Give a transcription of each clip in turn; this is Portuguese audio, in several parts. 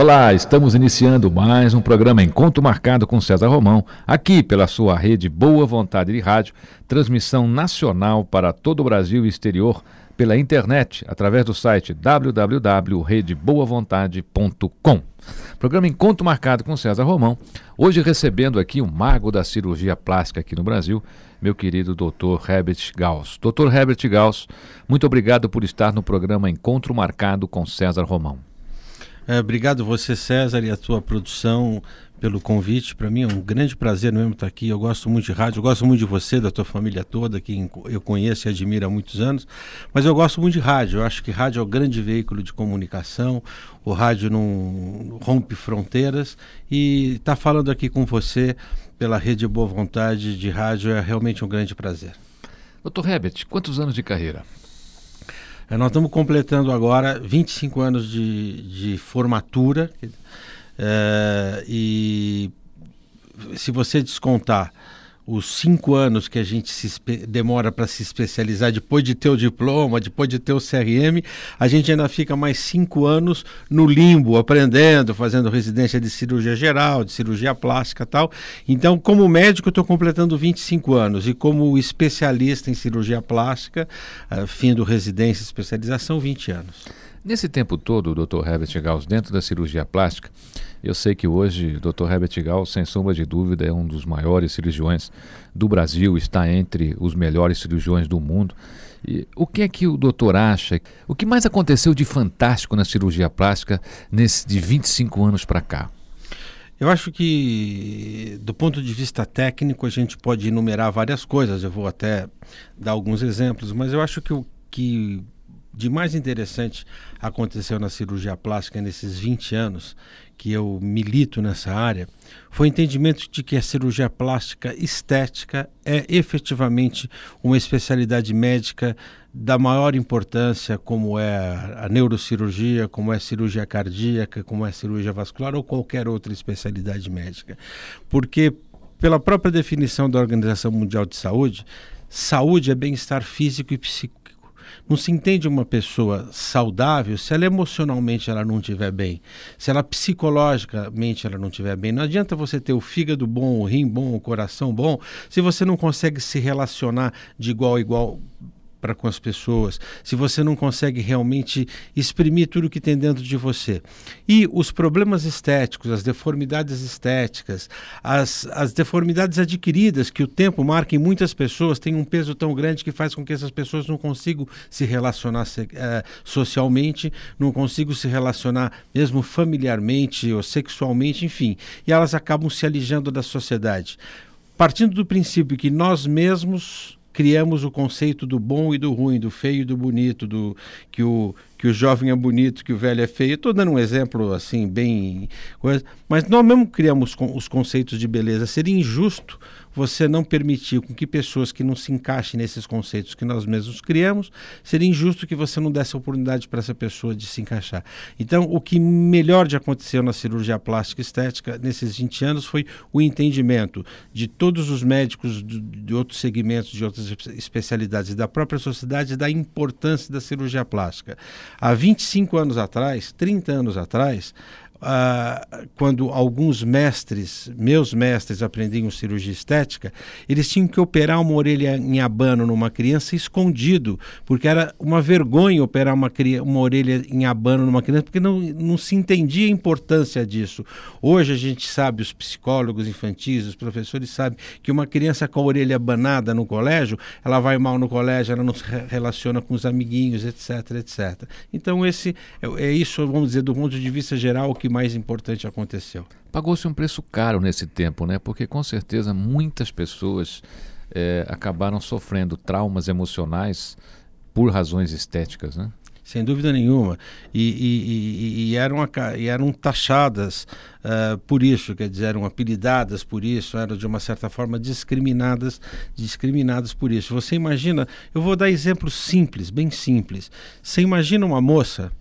Olá, estamos iniciando mais um programa Encontro Marcado com César Romão, aqui pela sua rede Boa Vontade de Rádio, transmissão nacional para todo o Brasil e exterior pela internet, através do site www.redeboavontade.com. Programa Encontro Marcado com César Romão, hoje recebendo aqui um mago da cirurgia plástica aqui no Brasil, meu querido Dr. Herbert Gauss. Dr. Herbert Gauss, muito obrigado por estar no programa Encontro Marcado com César Romão. É, obrigado você, César, e a tua produção pelo convite. Para mim é um grande prazer mesmo estar aqui. Eu gosto muito de rádio, eu gosto muito de você, da tua família toda, que eu conheço e admiro há muitos anos. Mas eu gosto muito de rádio. Eu acho que rádio é o grande veículo de comunicação. O rádio não rompe fronteiras. E estar tá falando aqui com você pela rede Boa Vontade de rádio é realmente um grande prazer. Doutor Herbert, quantos anos de carreira? É, nós estamos completando agora 25 anos de, de formatura. É, e se você descontar os cinco anos que a gente demora para se especializar depois de ter o diploma, depois de ter o CRM, a gente ainda fica mais cinco anos no limbo, aprendendo, fazendo residência de cirurgia geral, de cirurgia plástica tal. Então, como médico, eu estou completando 25 anos e como especialista em cirurgia plástica, uh, fim do residência e especialização, 20 anos. Nesse tempo todo, Dr. Herbert Gauss, dentro da cirurgia plástica, eu sei que hoje o Dr. Herbert Gauss, sem sombra de dúvida, é um dos maiores cirurgiões do Brasil, está entre os melhores cirurgiões do mundo. E o que é que o doutor acha? O que mais aconteceu de fantástico na cirurgia plástica nesse de 25 anos para cá? Eu acho que, do ponto de vista técnico, a gente pode enumerar várias coisas. Eu vou até dar alguns exemplos, mas eu acho que o que de mais interessante aconteceu na cirurgia plástica nesses 20 anos que eu milito nessa área foi o entendimento de que a cirurgia plástica estética é efetivamente uma especialidade médica da maior importância, como é a neurocirurgia, como é a cirurgia cardíaca, como é a cirurgia vascular ou qualquer outra especialidade médica. Porque, pela própria definição da Organização Mundial de Saúde, saúde é bem-estar físico e psíquico não se entende uma pessoa saudável se ela emocionalmente ela não estiver bem, se ela psicologicamente ela não estiver bem. Não adianta você ter o fígado bom, o rim bom, o coração bom, se você não consegue se relacionar de igual a igual para com as pessoas, se você não consegue realmente exprimir tudo que tem dentro de você. E os problemas estéticos, as deformidades estéticas, as, as deformidades adquiridas que o tempo marca em muitas pessoas, tem um peso tão grande que faz com que essas pessoas não consigam se relacionar uh, socialmente, não consigam se relacionar mesmo familiarmente ou sexualmente, enfim, e elas acabam se alijando da sociedade. Partindo do princípio que nós mesmos criamos o conceito do bom e do ruim, do feio e do bonito, do que o, que o jovem é bonito, que o velho é feio. Estou dando um exemplo assim, bem. Mas nós mesmo criamos os conceitos de beleza. Seria injusto você não permitir com que pessoas que não se encaixem nesses conceitos que nós mesmos criamos, seria injusto que você não desse oportunidade para essa pessoa de se encaixar. Então, o que melhor de aconteceu na cirurgia plástica estética nesses 20 anos foi o entendimento de todos os médicos de, de outros segmentos, de outras especialidades, da própria sociedade, da importância da cirurgia plástica. Há 25 anos atrás, 30 anos atrás, Quando alguns mestres, meus mestres, aprendiam cirurgia estética, eles tinham que operar uma orelha em abano numa criança escondido, porque era uma vergonha operar uma, uma orelha em abano numa criança, porque não, não se entendia a importância disso. Hoje a gente sabe, os psicólogos infantis, os professores sabem que uma criança com a orelha abanada no colégio, ela vai mal no colégio, ela não se relaciona com os amiguinhos, etc, etc. Então esse é, é isso, vamos dizer, do ponto de vista geral, que mais importante aconteceu? Pagou-se um preço caro nesse tempo, né? Porque com certeza muitas pessoas é, acabaram sofrendo traumas emocionais por razões estéticas, né? Sem dúvida nenhuma. E, e, e, e eram, e eram taxadas uh, por isso, quer dizer, eram apelidadas por isso, eram de uma certa forma discriminadas, discriminadas por isso. Você imagina, eu vou dar exemplos simples, bem simples. Você imagina uma moça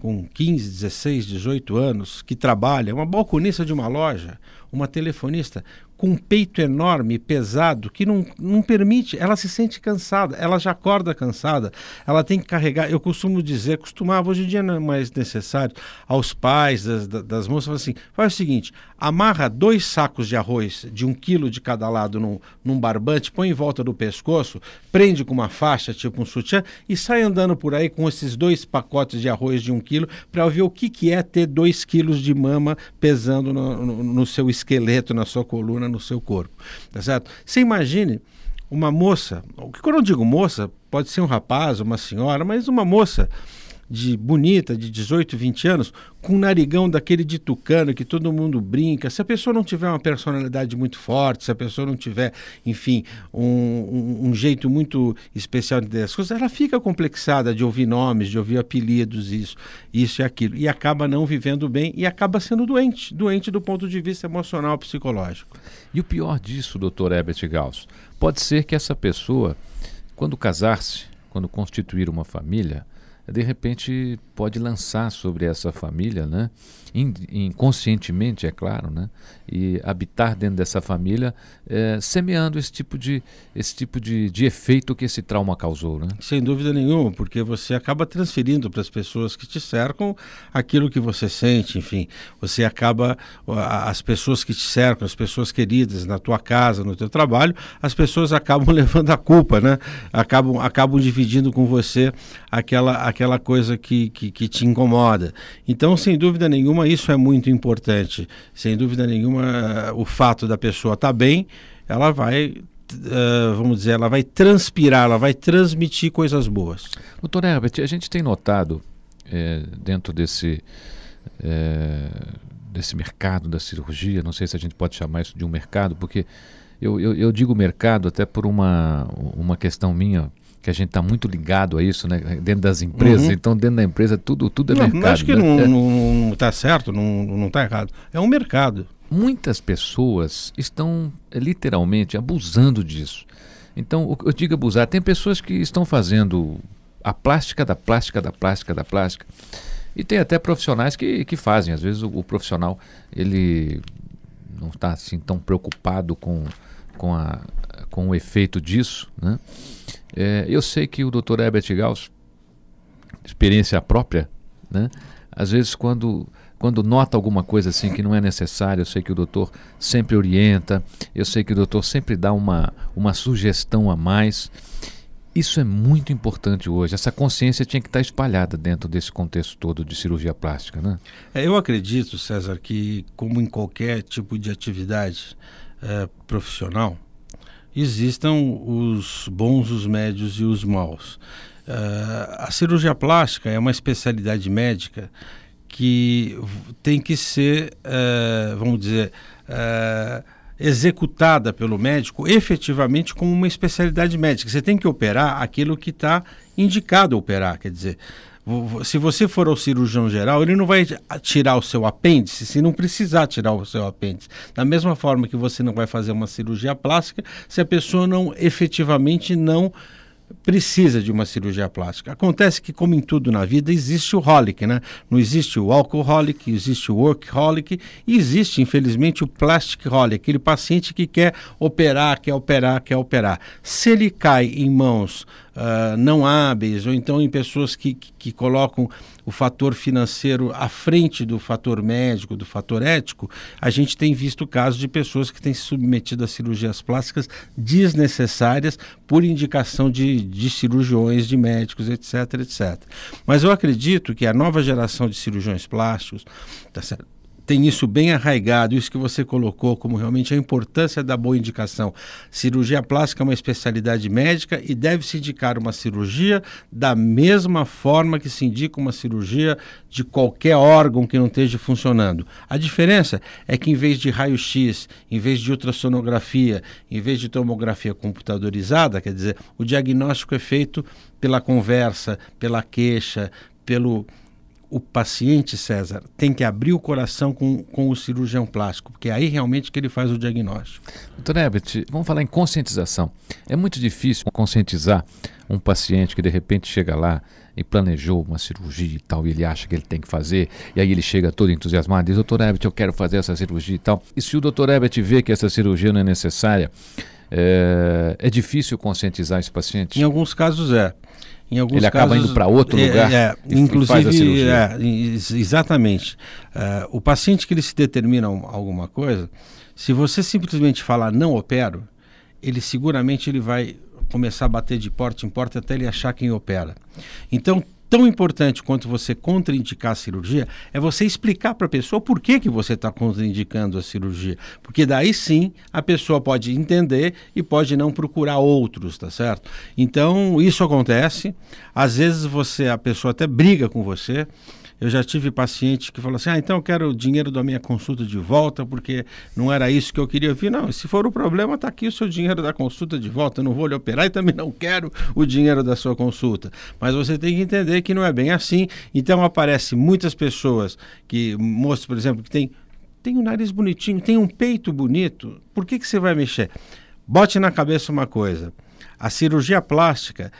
com 15, 16, 18 anos, que trabalha, uma balconista de uma loja, uma telefonista, com um peito enorme, pesado, que não, não permite, ela se sente cansada, ela já acorda cansada, ela tem que carregar. Eu costumo dizer, costumava, hoje em dia não é mais necessário, aos pais das, das moças, assim: faz o seguinte, amarra dois sacos de arroz de um quilo de cada lado num, num barbante, põe em volta do pescoço, prende com uma faixa, tipo um sutiã, e sai andando por aí com esses dois pacotes de arroz de um quilo para ver o que, que é ter dois quilos de mama pesando no, no, no seu esqueleto, na sua coluna no seu corpo, tá certo? Você imagine uma moça, quando eu digo moça, pode ser um rapaz, uma senhora, mas uma moça de bonita, de 18, 20 anos, com um narigão daquele de tucano que todo mundo brinca, se a pessoa não tiver uma personalidade muito forte, se a pessoa não tiver, enfim, um, um, um jeito muito especial de as coisas, ela fica complexada de ouvir nomes, de ouvir apelidos, isso, isso e aquilo, e acaba não vivendo bem e acaba sendo doente, doente do ponto de vista emocional, psicológico. E o pior disso, doutor Herbert Gauss, pode ser que essa pessoa, quando casar-se, quando constituir uma família, de repente pode lançar sobre essa família, né? inconscientemente, é claro, né? e habitar dentro dessa família, é, semeando esse tipo, de, esse tipo de, de efeito que esse trauma causou. Né? Sem dúvida nenhuma, porque você acaba transferindo para as pessoas que te cercam aquilo que você sente, enfim, você acaba, as pessoas que te cercam, as pessoas queridas na tua casa, no teu trabalho, as pessoas acabam levando a culpa, né? acabam, acabam dividindo com você aquela, aquela coisa que, que, que te incomoda. Então, sem dúvida nenhuma, isso é muito importante. Sem dúvida nenhuma, o fato da pessoa estar tá bem, ela vai Uh, vamos dizer, ela vai transpirar, ela vai transmitir coisas boas. Doutor Herbert, a gente tem notado é, dentro desse, é, desse mercado da cirurgia, não sei se a gente pode chamar isso de um mercado, porque eu, eu, eu digo mercado até por uma, uma questão minha que a gente está muito ligado a isso, né? Dentro das empresas, uhum. então dentro da empresa tudo, tudo é não, mercado. Acho que né? não está certo, não está errado. É um mercado. Muitas pessoas estão eh, literalmente abusando disso. Então, eu digo abusar, tem pessoas que estão fazendo a plástica da plástica da plástica da plástica. E tem até profissionais que, que fazem. Às vezes o, o profissional ele não está assim tão preocupado com, com, a, com o efeito disso, né? É, eu sei que o Dr. Herbert Gauss, experiência própria, né? Às vezes quando quando nota alguma coisa assim que não é necessário, eu sei que o doutor sempre orienta, eu sei que o doutor sempre dá uma, uma sugestão a mais. Isso é muito importante hoje. Essa consciência tinha que estar espalhada dentro desse contexto todo de cirurgia plástica, né? É, eu acredito, César, que como em qualquer tipo de atividade é, profissional, existam os bons, os médios e os maus. Uh, a cirurgia plástica é uma especialidade médica que tem que ser, uh, vamos dizer, uh, executada pelo médico efetivamente como uma especialidade médica. Você tem que operar aquilo que está indicado operar, quer dizer, se você for ao cirurgião geral, ele não vai tirar o seu apêndice se não precisar tirar o seu apêndice. Da mesma forma que você não vai fazer uma cirurgia plástica se a pessoa não efetivamente não precisa de uma cirurgia plástica. Acontece que, como em tudo na vida, existe o holic, né? Não existe o alcoholic, existe o workaholic e existe, infelizmente, o plastic holic, aquele paciente que quer operar, quer operar, quer operar. Se ele cai em mãos uh, não hábeis, ou então em pessoas que, que, que, colocam o fator financeiro à frente do fator médico, do fator ético, a gente tem visto casos de pessoas que têm se submetido a cirurgias plásticas desnecessárias por indicação de, de cirurgiões, de médicos, etc, etc. Mas eu acredito que a nova geração de cirurgiões plásticos, tá certo? Tem isso bem arraigado, isso que você colocou como realmente a importância da boa indicação. Cirurgia plástica é uma especialidade médica e deve se indicar uma cirurgia da mesma forma que se indica uma cirurgia de qualquer órgão que não esteja funcionando. A diferença é que em vez de raio-x, em vez de ultrassonografia, em vez de tomografia computadorizada, quer dizer, o diagnóstico é feito pela conversa, pela queixa, pelo o paciente, César, tem que abrir o coração com, com o cirurgião plástico, porque é aí realmente que ele faz o diagnóstico. Doutor Herbert, vamos falar em conscientização. É muito difícil conscientizar um paciente que de repente chega lá e planejou uma cirurgia e tal, e ele acha que ele tem que fazer, e aí ele chega todo entusiasmado e diz, doutor Herbert, eu quero fazer essa cirurgia e tal. E se o doutor Herbert vê que essa cirurgia não é necessária, é, é difícil conscientizar esse paciente? Em alguns casos é. Em alguns ele acaba indo para outro é, lugar é, e inclusive, faz a cirurgia. É, exatamente. É, o paciente que ele se determina alguma coisa, se você simplesmente falar não opero, ele seguramente ele vai começar a bater de porta em porta até ele achar quem opera. Então, tão importante quanto você contraindicar a cirurgia é você explicar para a pessoa por que, que você está contraindicando a cirurgia. Porque daí sim a pessoa pode entender e pode não procurar outros, tá certo? Então, isso acontece. Às vezes você, a pessoa até briga com você. Eu já tive paciente que falou assim: ah, então eu quero o dinheiro da minha consulta de volta, porque não era isso que eu queria. ouvir. não, se for o problema, está aqui o seu dinheiro da consulta de volta. Eu não vou lhe operar e também não quero o dinheiro da sua consulta. Mas você tem que entender que não é bem assim. Então aparece muitas pessoas que, moços, por exemplo, que tem, tem um nariz bonitinho, tem um peito bonito. Por que, que você vai mexer? Bote na cabeça uma coisa. A cirurgia plástica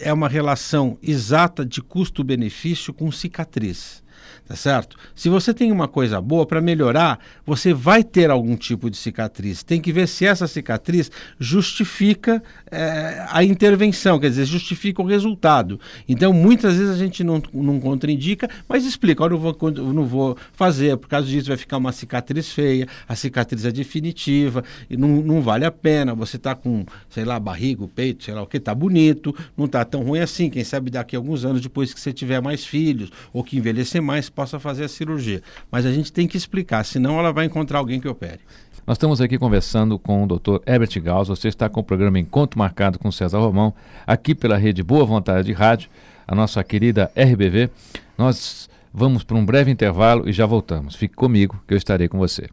é uma relação exata de custo-benefício com cicatriz tá certo? Se você tem uma coisa boa para melhorar, você vai ter algum tipo de cicatriz. Tem que ver se essa cicatriz justifica é, a intervenção, quer dizer, justifica o resultado. Então, muitas vezes a gente não, não contraindica, mas explica: eu não vou, eu não vou fazer, por causa disso vai ficar uma cicatriz feia, a cicatriz é definitiva, e não, não vale a pena. Você está com, sei lá, barriga, peito, sei lá o que, está bonito, não está tão ruim assim. Quem sabe daqui a alguns anos, depois que você tiver mais filhos ou que envelhecer mais, possa fazer a cirurgia. Mas a gente tem que explicar, senão ela vai encontrar alguém que opere. Nós estamos aqui conversando com o Dr. Herbert Gauss. Você está com o programa Encontro Marcado com César Romão, aqui pela rede Boa Vontade de Rádio, a nossa querida RBV. Nós vamos para um breve intervalo e já voltamos. Fique comigo, que eu estarei com você.